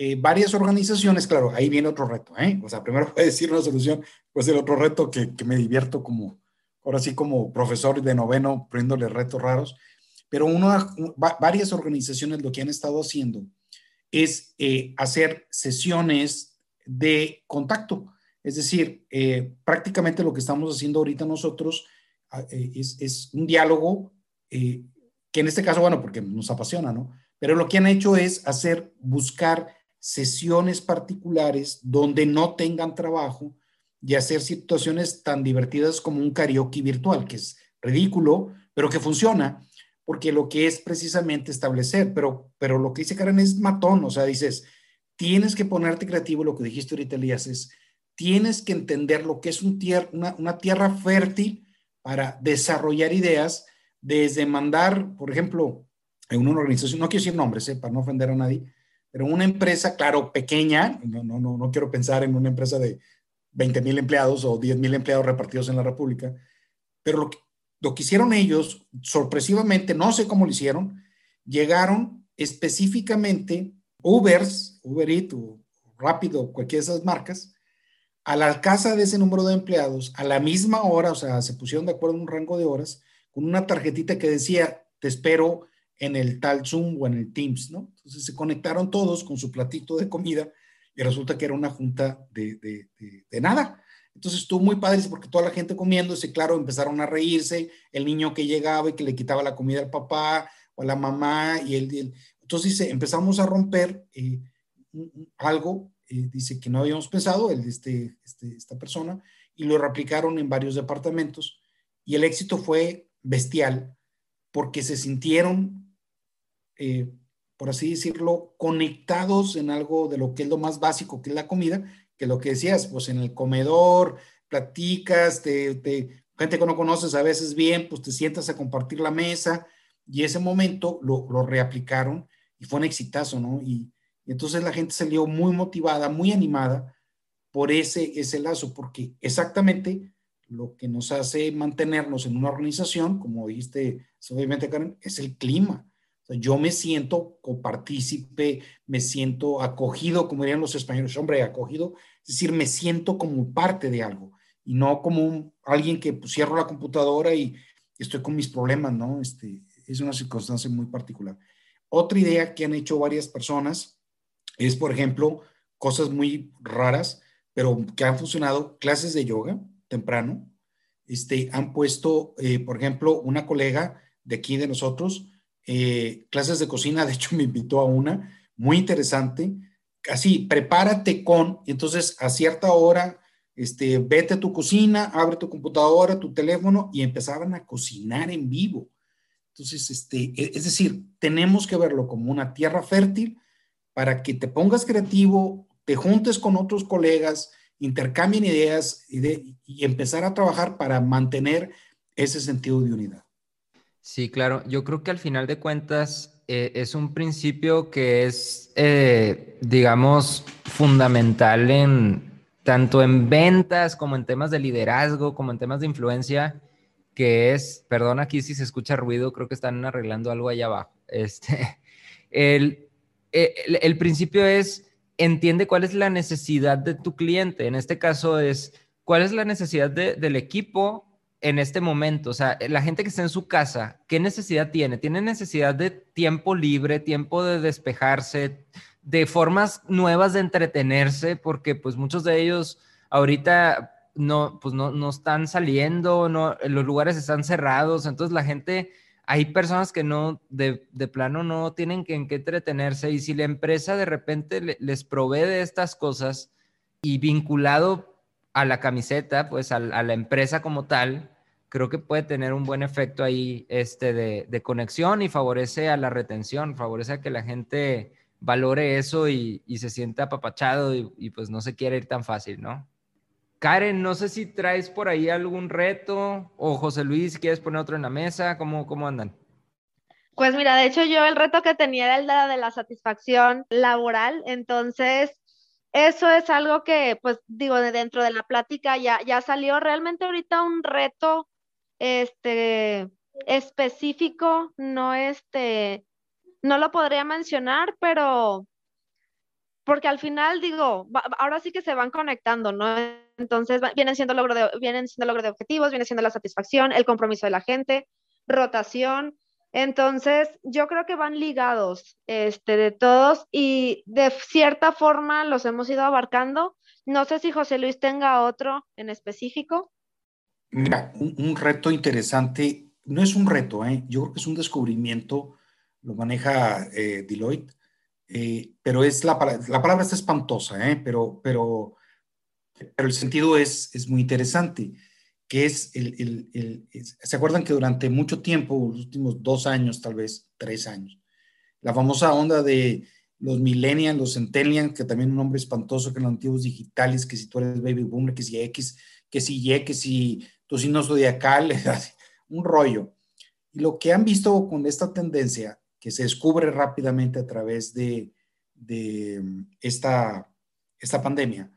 eh, varias organizaciones, claro, ahí viene otro reto, ¿eh? O sea, primero puede decir una solución, pues el otro reto que, que, me divierto como, ahora sí como profesor de noveno, poniéndole retos raros, pero una, varias organizaciones lo que han estado haciendo es eh, hacer sesiones de contacto, es decir, eh, prácticamente lo que estamos haciendo ahorita nosotros ah, es, es, un diálogo que en este caso, bueno, porque nos apasiona, ¿no? Pero lo que han hecho es hacer, buscar sesiones particulares donde no tengan trabajo y hacer situaciones tan divertidas como un karaoke virtual, que es ridículo, pero que funciona, porque lo que es precisamente establecer, pero, pero lo que dice Karen es matón, o sea, dices, tienes que ponerte creativo, lo que dijiste ahorita, Elías, es, tienes que entender lo que es un una, tierra fértil para desarrollar ideas, desde mandar, por ejemplo, en una organización, no quiero decir nombres, eh, para no ofender a nadie, pero una empresa, claro, pequeña, no, no, no, no quiero pensar en una empresa de 20 mil empleados o 10 mil empleados repartidos en la República, pero lo que, lo que hicieron ellos, sorpresivamente, no sé cómo lo hicieron, llegaron específicamente Ubers, Uber Eats o Rápido, cualquiera de esas marcas, a la casa de ese número de empleados a la misma hora, o sea, se pusieron de acuerdo en un rango de horas, con una tarjetita que decía, te espero en el tal Zoom o en el Teams, ¿no? Entonces se conectaron todos con su platito de comida y resulta que era una junta de, de, de, nada. Entonces estuvo muy padre porque toda la gente comiendo, y claro, empezaron a reírse, el niño que llegaba y que le quitaba la comida al papá o a la mamá, y él, entonces dice, empezamos a romper eh, algo, eh, dice que no habíamos pensado, el, este, este, esta persona, y lo replicaron en varios departamentos, y el éxito fue bestial, porque se sintieron, eh, por así decirlo, conectados en algo de lo que es lo más básico, que es la comida, que lo que decías, pues en el comedor, platicas, te, gente que no conoces a veces bien, pues te sientas a compartir la mesa y ese momento lo, reaplicaron y fue un exitazo, ¿no? Y, entonces la gente salió muy motivada, muy animada por ese, ese lazo, porque exactamente lo que nos hace mantenernos en una organización, como dijiste obviamente Karen, es el clima yo me siento copartícipe, me siento acogido, como dirían los españoles, hombre, acogido, es decir, me siento como parte de algo y no como alguien que pues, cierro la computadora y estoy con mis problemas, ¿no? Este, es una circunstancia muy particular. Otra idea que han hecho varias personas es, por ejemplo, cosas muy raras, pero que han funcionado, clases de yoga temprano. Este, han puesto, eh, por ejemplo, una colega de aquí de nosotros, eh, clases de cocina, de hecho me invitó a una, muy interesante, así, prepárate con, entonces a cierta hora, este, vete a tu cocina, abre tu computadora, tu teléfono y empezaban a cocinar en vivo. Entonces, este, e, es decir, tenemos que verlo como una tierra fértil para que te pongas creativo, te juntes con otros colegas, intercambien ideas y empezar a trabajar para mantener ese sentido de unidad. Sí, claro. Yo creo que al final de cuentas eh, es un principio que es, eh, digamos, fundamental en tanto en ventas como en temas de liderazgo, como en temas de influencia, que es, perdón aquí si se escucha ruido, creo que están arreglando algo allá abajo. Este, el, el principio es, entiende cuál es la necesidad de tu cliente. En este caso es, cuál es la necesidad del equipo en este momento? O sea, la gente que está en su casa, ¿qué necesidad tiene? ¿Tiene necesidad de tiempo libre, tiempo de despejarse, de formas nuevas de entretenerse? Porque pues muchos de ellos ahorita no, pues no, no están saliendo, no, los lugares están cerrados, entonces la gente, hay personas que no, de, plano no tienen en qué entretenerse y si la empresa de repente les provee de estas cosas y vinculado a la camiseta, pues a, la empresa como tal, creo que puede tener un buen efecto ahí este, de, conexión y favorece a la retención, favorece a que la gente valore eso y, se sienta apapachado y, pues no se quiere ir tan fácil, ¿no? Karen, no sé si traes por ahí algún reto o José Luis, ¿quieres poner otro en la mesa? ¿Cómo, cómo andan? Pues mira, de hecho yo el reto que tenía era el de la satisfacción laboral, entonces eso es algo que, pues digo, de dentro de la plática ya, ya salió realmente ahorita un reto este, específico, no este, no lo podría mencionar, pero porque al final digo, ahora sí que se van conectando, ¿no? Entonces vienen siendo logro de, vienen siendo logro de objetivos, viene siendo la satisfacción, el compromiso de la gente, rotación, entonces, yo creo que van ligados este, de todos y de cierta forma los hemos ido abarcando. No sé si José Luis tenga otro en específico. Mira, un, reto interesante, no es un reto, ¿eh? yo creo que es un descubrimiento, lo maneja eh, Deloitte, eh, pero es la, la palabra está espantosa, ¿eh? pero, pero, pero el sentido es, es muy interesante que es el, ¿se acuerdan que durante mucho tiempo, los últimos dos años, tal vez tres años, la famosa onda de los millennials, los centennials, que también un nombre espantoso que los antiguos digitales, que si tú eres baby boomer, que si X, que si Y, que si tú si no zodiacal, un rollo. Y lo que han visto con esta tendencia, que se descubre rápidamente a través de, de esta, esta pandemia,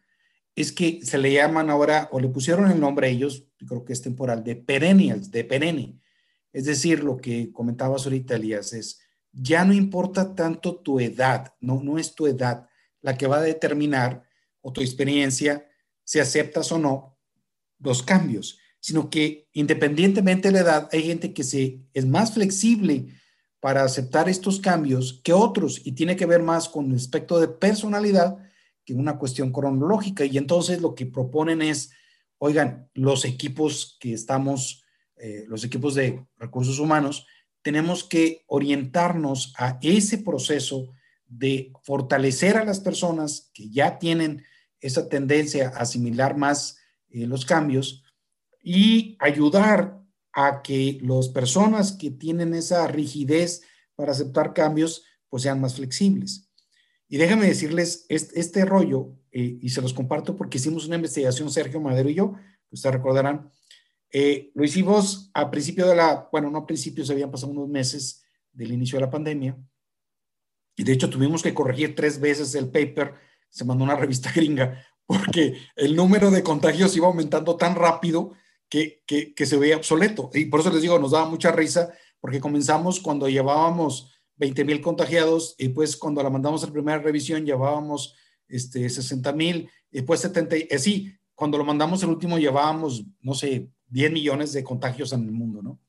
es que se le llaman ahora, o le pusieron el nombre a ellos, creo que es temporal, de perennials, de perenne. Es decir, lo que comentabas ahorita, Elías, es, ya no importa tanto tu edad, no, no es tu edad la que va a determinar, o tu experiencia, si aceptas o no los cambios, sino que independientemente de la edad, hay gente que se, es más flexible para aceptar estos cambios que otros y tiene que ver más con el aspecto de personalidad que una cuestión cronológica. Y entonces lo que proponen es, oigan, los equipos que estamos, eh, los equipos de recursos humanos, tenemos que orientarnos a ese proceso de fortalecer a las personas que ya tienen esa tendencia a asimilar más eh, los cambios y ayudar a que las personas que tienen esa rigidez para aceptar cambios, pues sean más flexibles. Y déjenme decirles, este, rollo, eh, y se los comparto porque hicimos una investigación, Sergio Madero y yo, ustedes recordarán, eh, lo hicimos a principio de la, bueno, no a principio, se habían pasado unos meses del inicio de la pandemia, y de hecho tuvimos que corregir tres veces el paper, se mandó una revista gringa, porque el número de contagios iba aumentando tan rápido que, que, que se veía obsoleto. Y por eso les digo, nos daba mucha risa, porque comenzamos cuando llevábamos 20 mil contagiados y pues cuando la mandamos a la primera revisión llevábamos este, 60 mil, después 70, eh, sí, cuando lo mandamos el último llevábamos, no sé, 10 millones de contagios en el mundo, ¿no?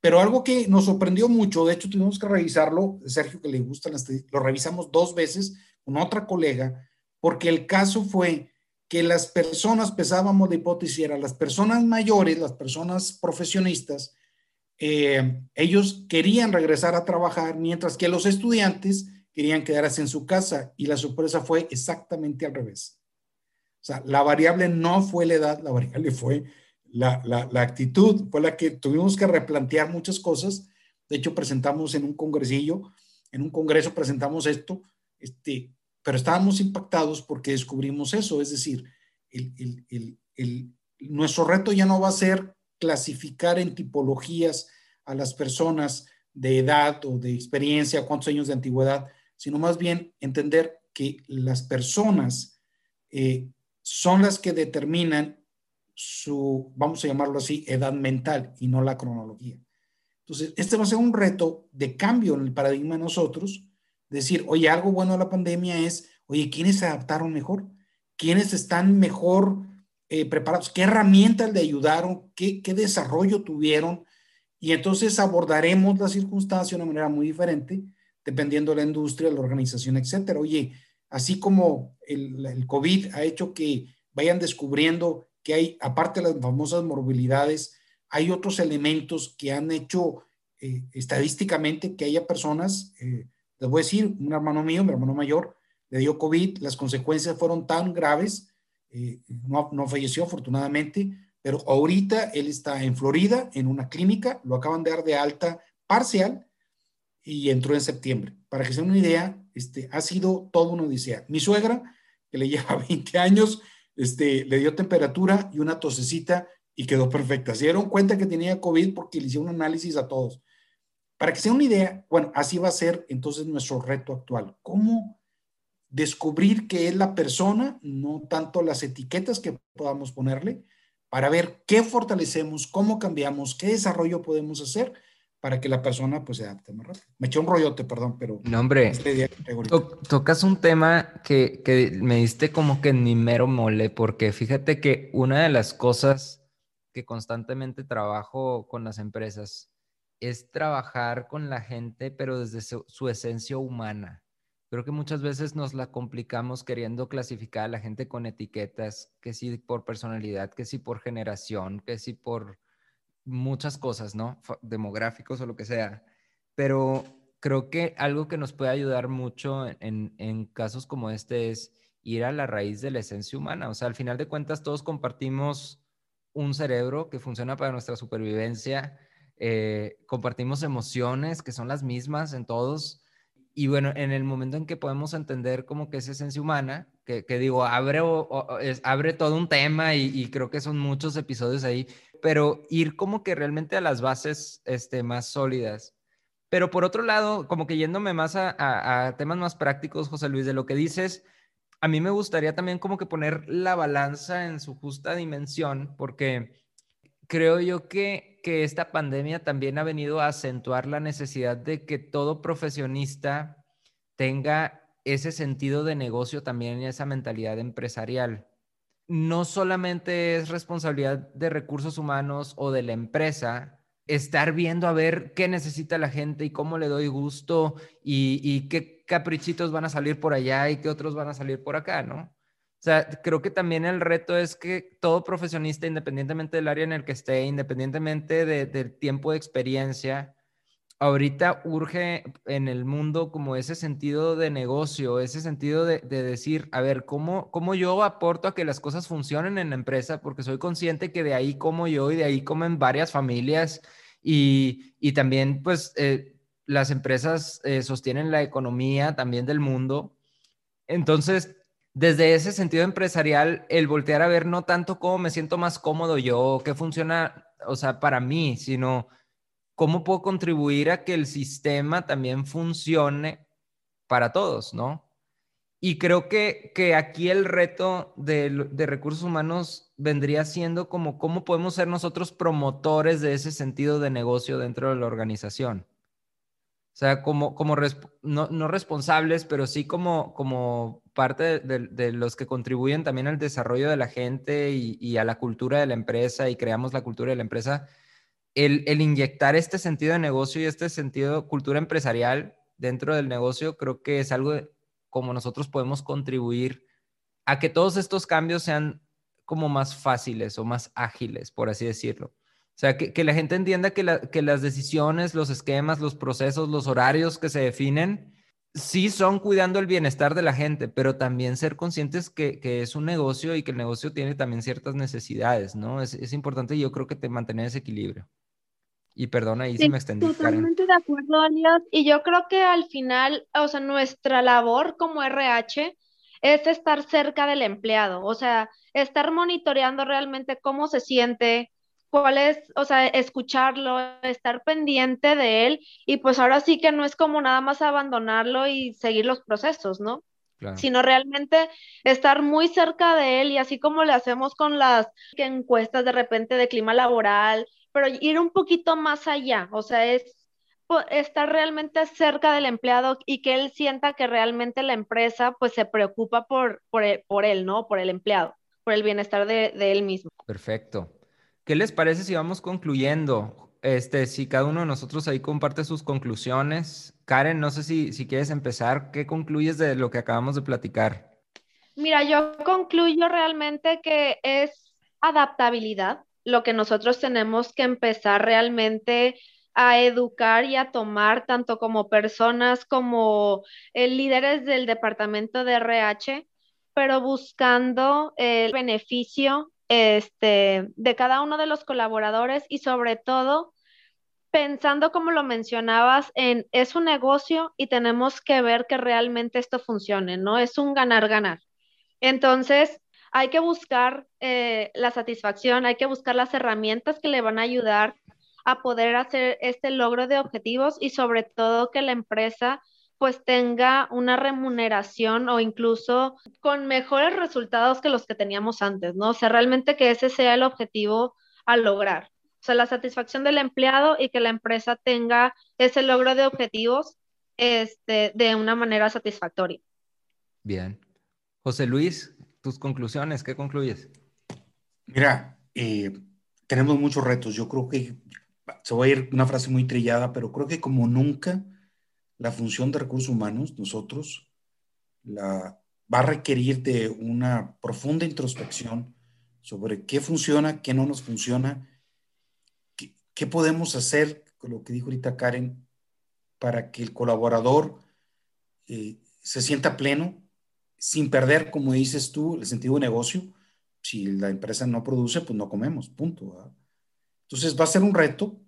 Pero algo que nos sorprendió mucho, de hecho tuvimos que revisarlo, Sergio que le gusta, lo revisamos dos veces con otra colega, porque el caso fue que las personas, pensábamos de hipótesis, eran las personas mayores, las personas profesionistas, eh, ellos querían regresar a trabajar, mientras que los estudiantes querían quedarse en su casa y la sorpresa fue exactamente al revés. O sea, la variable no fue la edad, la variable fue la, la, actitud, fue la que tuvimos que replantear muchas cosas. De hecho, presentamos en un congresillo, en un congreso presentamos esto, este, pero estábamos impactados porque descubrimos eso, es decir, nuestro reto ya no va a ser clasificar en tipologías a las personas de edad o de experiencia, cuántos años de antigüedad, sino más bien entender que las personas eh, son las que determinan su, vamos a llamarlo así, edad mental y no la cronología. Entonces, este va a ser un reto de cambio en el paradigma de nosotros, decir, oye, algo bueno de la pandemia es, oye, ¿quiénes se adaptaron mejor? ¿Quiénes están mejor eh, preparados, qué herramientas le ayudaron, qué, qué desarrollo tuvieron, y entonces abordaremos la circunstancia de una manera muy diferente, dependiendo de la industria, la organización, etcétera. Oye, así como el, COVID ha hecho que vayan descubriendo que hay, aparte de las famosas morbilidades, hay otros elementos que han hecho eh, estadísticamente que haya personas, eh, les voy a decir, un hermano mío, mi hermano mayor, le dio COVID, las consecuencias fueron tan graves eh, no, no, falleció afortunadamente, pero ahorita él está en Florida, en una clínica, lo acaban de dar de alta parcial y entró en septiembre. Para que se den una idea, este, ha sido todo una odisea. Mi suegra, que le lleva 20 años, este, le dio temperatura y una tosecita y quedó perfecta. Se dieron cuenta que tenía COVID porque le hicieron un análisis a todos. Para que se den una idea, bueno, así va a ser entonces nuestro reto actual. ¿Cómo descubrir qué es la persona, no tanto las etiquetas que podamos ponerle, para ver qué fortalecemos, cómo cambiamos, qué desarrollo podemos hacer para que la persona pues se adapte más rápido. Me eché un rollote, perdón, pero... No, hombre, tocas un tema que, que me diste como que en mi mero mole, porque fíjate que una de las cosas que constantemente trabajo con las empresas es trabajar con la gente, pero desde su esencia humana. Creo que muchas veces nos la complicamos queriendo clasificar a la gente con etiquetas, que sí por personalidad, que sí por generación, que sí por muchas cosas, ¿no? Demográficos o lo que sea. Pero creo que algo que nos puede ayudar mucho en, en casos como este es ir a la raíz de la esencia humana. O sea, al final de cuentas todos compartimos un cerebro que funciona para nuestra supervivencia, eh, compartimos emociones que son las mismas en todos y bueno, en el momento en que podemos entender como que es esencia humana, que, digo, abre, abre todo un tema y, creo que son muchos episodios ahí, pero ir como que realmente a las bases este, más sólidas. Pero por otro lado, como que yéndome más a, a temas más prácticos, José Luis, de lo que dices, a mí me gustaría también como que poner la balanza en su justa dimensión, porque creo yo que, que esta pandemia también ha venido a acentuar la necesidad de que todo profesionista tenga ese sentido de negocio también y esa mentalidad empresarial. No solamente es responsabilidad de recursos humanos o de la empresa estar viendo a ver qué necesita la gente y cómo le doy gusto y, y qué caprichitos van a salir por allá y qué otros van a salir por acá, ¿no? Sea, creo que también el reto es que todo profesionista, independientemente del área en el que esté, independientemente del tiempo de experiencia, ahorita urge en el mundo como ese sentido de negocio, ese sentido de, decir, a ver, ¿cómo, ¿cómo yo aporto a que las cosas funcionen en la empresa? Porque soy consciente que de ahí como yo y de ahí comen varias familias y, y también pues eh, las empresas eh, sostienen la economía también del mundo. Entonces, desde ese sentido empresarial, el voltear a ver no tanto cómo me siento más cómodo yo, qué funciona, o sea, para mí, sino ¿cómo puedo contribuir a que el sistema también funcione para todos, ¿no? Y creo que, que aquí el reto de, recursos humanos vendría siendo como cómo podemos ser nosotros promotores de ese sentido de negocio dentro de la organización. O sea, como, como no, responsables, pero sí como, como parte de, los que contribuyen también al desarrollo de la gente y, a la cultura de la empresa y creamos la cultura de la empresa el, inyectar este sentido de negocio y este sentido cultura empresarial dentro del negocio, creo que es algo como nosotros podemos contribuir a que todos estos cambios sean como más fáciles o más ágiles, por así decirlo. O sea, que, la gente entienda que, que, las decisiones, los esquemas, los procesos, los horarios que se definen, sí son cuidando el bienestar de la gente, pero también ser conscientes que, es un negocio y que el negocio tiene también ciertas necesidades, ¿no? Es, es importante y yo creo que te mantener ese equilibrio. Y perdona, ahí sí, me extendí. Totalmente de acuerdo, Alias. Y yo creo que al final, o sea, nuestra labor como RH es estar cerca del empleado, o sea, estar monitoreando realmente cómo se siente, cuál es, o sea, escucharlo, estar pendiente de él y pues ahora sí que no es como nada más abandonarlo y seguir los procesos, ¿no? sino realmente estar muy cerca de él y así como le hacemos con las encuestas de repente de clima laboral pero ir un poquito más allá, o sea, es estar realmente cerca del empleado y que él sienta que realmente la empresa pues se preocupa por, por, él, ¿no? Por el empleado, por el bienestar de, él mismo. Perfecto. ¿Qué les parece si vamos concluyendo? Este, si cada uno de nosotros ahí comparte sus conclusiones. Karen, no sé si, si quieres empezar. ¿Qué concluyes de lo que acabamos de platicar? Mira, yo concluyo realmente que es adaptabilidad lo que nosotros tenemos que empezar realmente a educar y a tomar tanto como personas como eh, líderes del departamento de RH, pero buscando el beneficio este, de cada uno de los colaboradores y sobre todo pensando, como lo mencionabas, en es un negocio y tenemos que ver que realmente esto funcione, ¿no? Es un ganar-ganar. Entonces, hay que buscar eh, la satisfacción, hay que buscar las herramientas que le van a ayudar a poder hacer este logro de objetivos y sobre todo que la empresa pues tenga una remuneración o incluso con mejores resultados que los que teníamos antes, ¿no? O sea, realmente que ese sea el objetivo a lograr. O sea, la satisfacción del empleado y que la empresa tenga ese logro de objetivos este, de una manera satisfactoria. Bien. José Luis, tus conclusiones, ¿qué concluyes? Mira, eh, tenemos muchos retos. Yo creo que se va a ir una frase muy trillada, pero creo que como nunca la función de recursos humanos, nosotros, la, va a requerir de una profunda introspección sobre qué funciona, qué no nos funciona, qué, podemos hacer, con lo que dijo ahorita Karen, para que el colaborador eh, se sienta pleno, sin perder, como dices tú, el sentido de negocio. Si la empresa no produce, pues no comemos, punto. Entonces va a ser un reto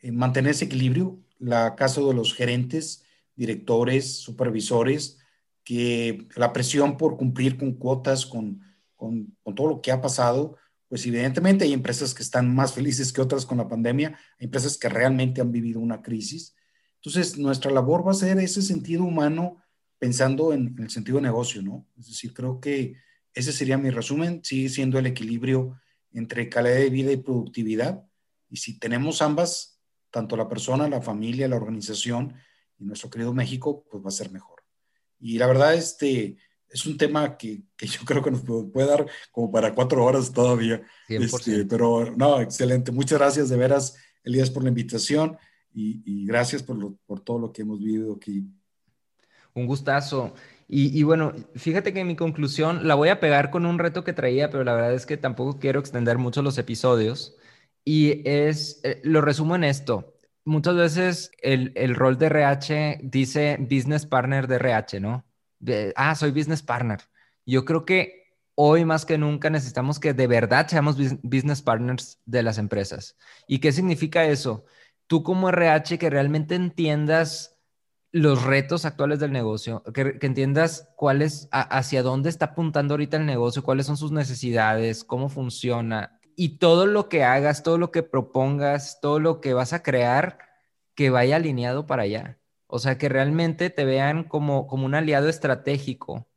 eh, mantener ese equilibrio. La caso de los gerentes, directores, supervisores, que la presión por cumplir con cuotas, con, con, todo lo que ha pasado, pues evidentemente hay empresas que están más felices que otras con la pandemia, hay empresas que realmente han vivido una crisis. Entonces, nuestra labor va a ser ese sentido humano pensando en, el sentido de negocio, ¿no? Es decir, creo que ese sería mi resumen, sigue siendo el equilibrio entre calidad de vida y productividad. Y si tenemos ambas, tanto la persona, la familia, la organización y nuestro querido México, pues va a ser mejor. Y la verdad, este es un tema que, que yo creo que nos puede dar como para cuatro horas todavía. Este, pero no, excelente. Muchas gracias de veras, Elías, por la invitación y, y gracias por, lo, por todo lo que hemos vivido aquí Un gustazo. Y, bueno, fíjate que mi conclusión la voy a pegar con un reto que traía, pero la verdad es que tampoco quiero extender mucho los episodios. Y es, eh, lo resumo en esto. Muchas veces el, el, rol de RH dice business partner de RH, ¿no? ah, soy business partner. Yo creo que hoy más que nunca necesitamos que de verdad seamos business partners de las empresas. ¿Y qué significa eso? Tú como RH que realmente entiendas los retos actuales del negocio, que, entiendas cuál es, hacia dónde está apuntando ahorita el negocio, cuáles son sus necesidades, cómo funciona y todo lo que hagas, todo lo que propongas, todo lo que vas a crear, que vaya alineado para allá. O sea, que realmente te vean como, como un aliado estratégico,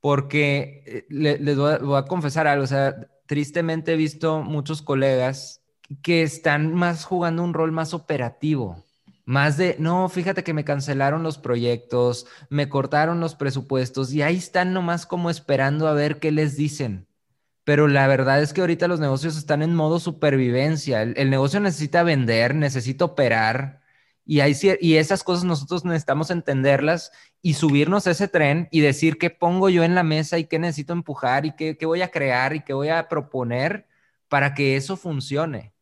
porque eh, les voy a, voy a confesar algo, o sea, tristemente he visto muchos colegas que están más jugando un rol más operativo más de, no, fíjate que me cancelaron los proyectos, me cortaron los presupuestos y ahí están nomás como esperando a ver qué les dicen. Pero la verdad es que ahorita los negocios están en modo supervivencia. El, negocio necesita vender, necesita operar y, hay, y esas cosas nosotros necesitamos entenderlas y subirnos a ese tren y decir qué pongo yo en la mesa y qué necesito empujar y qué, qué voy a crear y qué voy a proponer para que eso funcione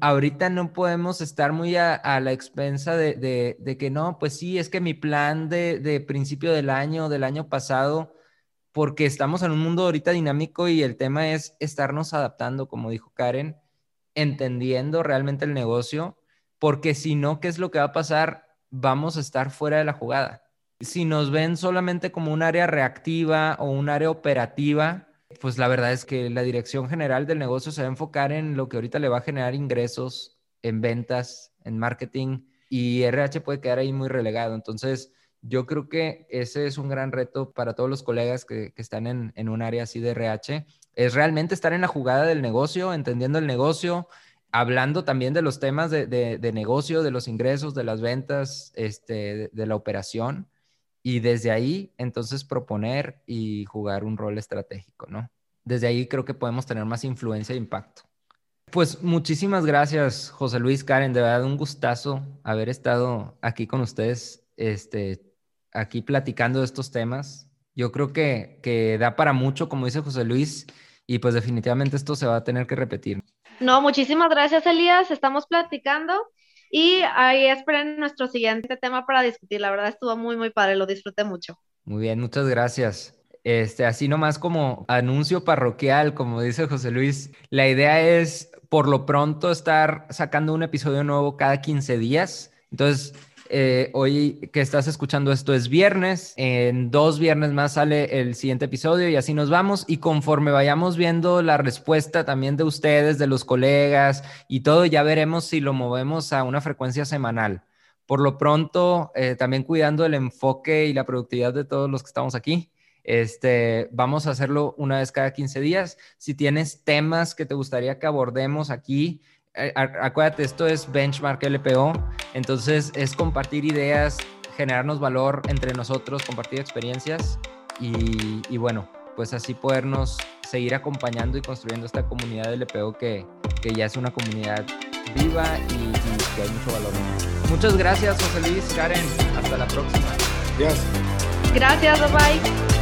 ahorita no podemos estar muy a, la expensa de, que no, pues sí, es que mi plan de, principio del año, del año pasado, porque estamos en un mundo ahorita dinámico y el tema es estarnos adaptando, como dijo Karen, entendiendo realmente el negocio, porque si no, ¿qué es lo que va a pasar? Vamos a estar fuera de la jugada. Si nos ven solamente como un área reactiva o un área operativa, pues la verdad es que la dirección general del negocio se va a enfocar en lo que ahorita le va a generar ingresos en ventas, en marketing y RH puede quedar ahí muy relegado. Entonces, yo creo que ese es un gran reto para todos los colegas que, están en, un área así de RH, es realmente estar en la jugada del negocio, entendiendo el negocio, hablando también de los temas de, negocio, de los ingresos, de las ventas, este, de la operación y desde ahí entonces proponer y jugar un rol estratégico, ¿no? Desde ahí creo que podemos tener más influencia e impacto. Pues muchísimas gracias, José Luis, Karen, de verdad un gustazo haber estado aquí con ustedes, este, aquí platicando de estos temas. Yo creo que, que da para mucho, como dice José Luis, y pues definitivamente esto se va a tener que repetir. No, muchísimas gracias, Elías. Estamos platicando y ahí esperen nuestro siguiente tema para discutir. La verdad estuvo muy, muy padre, lo disfruté mucho. Muy bien, muchas gracias. Este, así nomás como anuncio parroquial, como dice José Luis, la idea es por lo pronto estar sacando un episodio nuevo cada 15 días. Entonces, eh, hoy que estás escuchando esto es viernes, en dos viernes más sale el siguiente episodio y así nos vamos y conforme vayamos viendo la respuesta también de ustedes, de los colegas y todo, ya veremos si lo movemos a una frecuencia semanal. Por lo pronto, eh, también cuidando el enfoque y la productividad de todos los que estamos aquí. Este, vamos a hacerlo una vez cada 15 días. Si tienes temas que te gustaría que abordemos aquí, acuérdate, esto es Benchmark LPO, entonces es compartir ideas, generarnos valor entre nosotros, compartir experiencias y, bueno, pues así podernos seguir acompañando y construyendo esta comunidad de LPO que, que ya es una comunidad viva y, que hay mucho valor. Muchas gracias, José Luis, Karen, hasta la próxima. Gracias. Gracias, bye bye.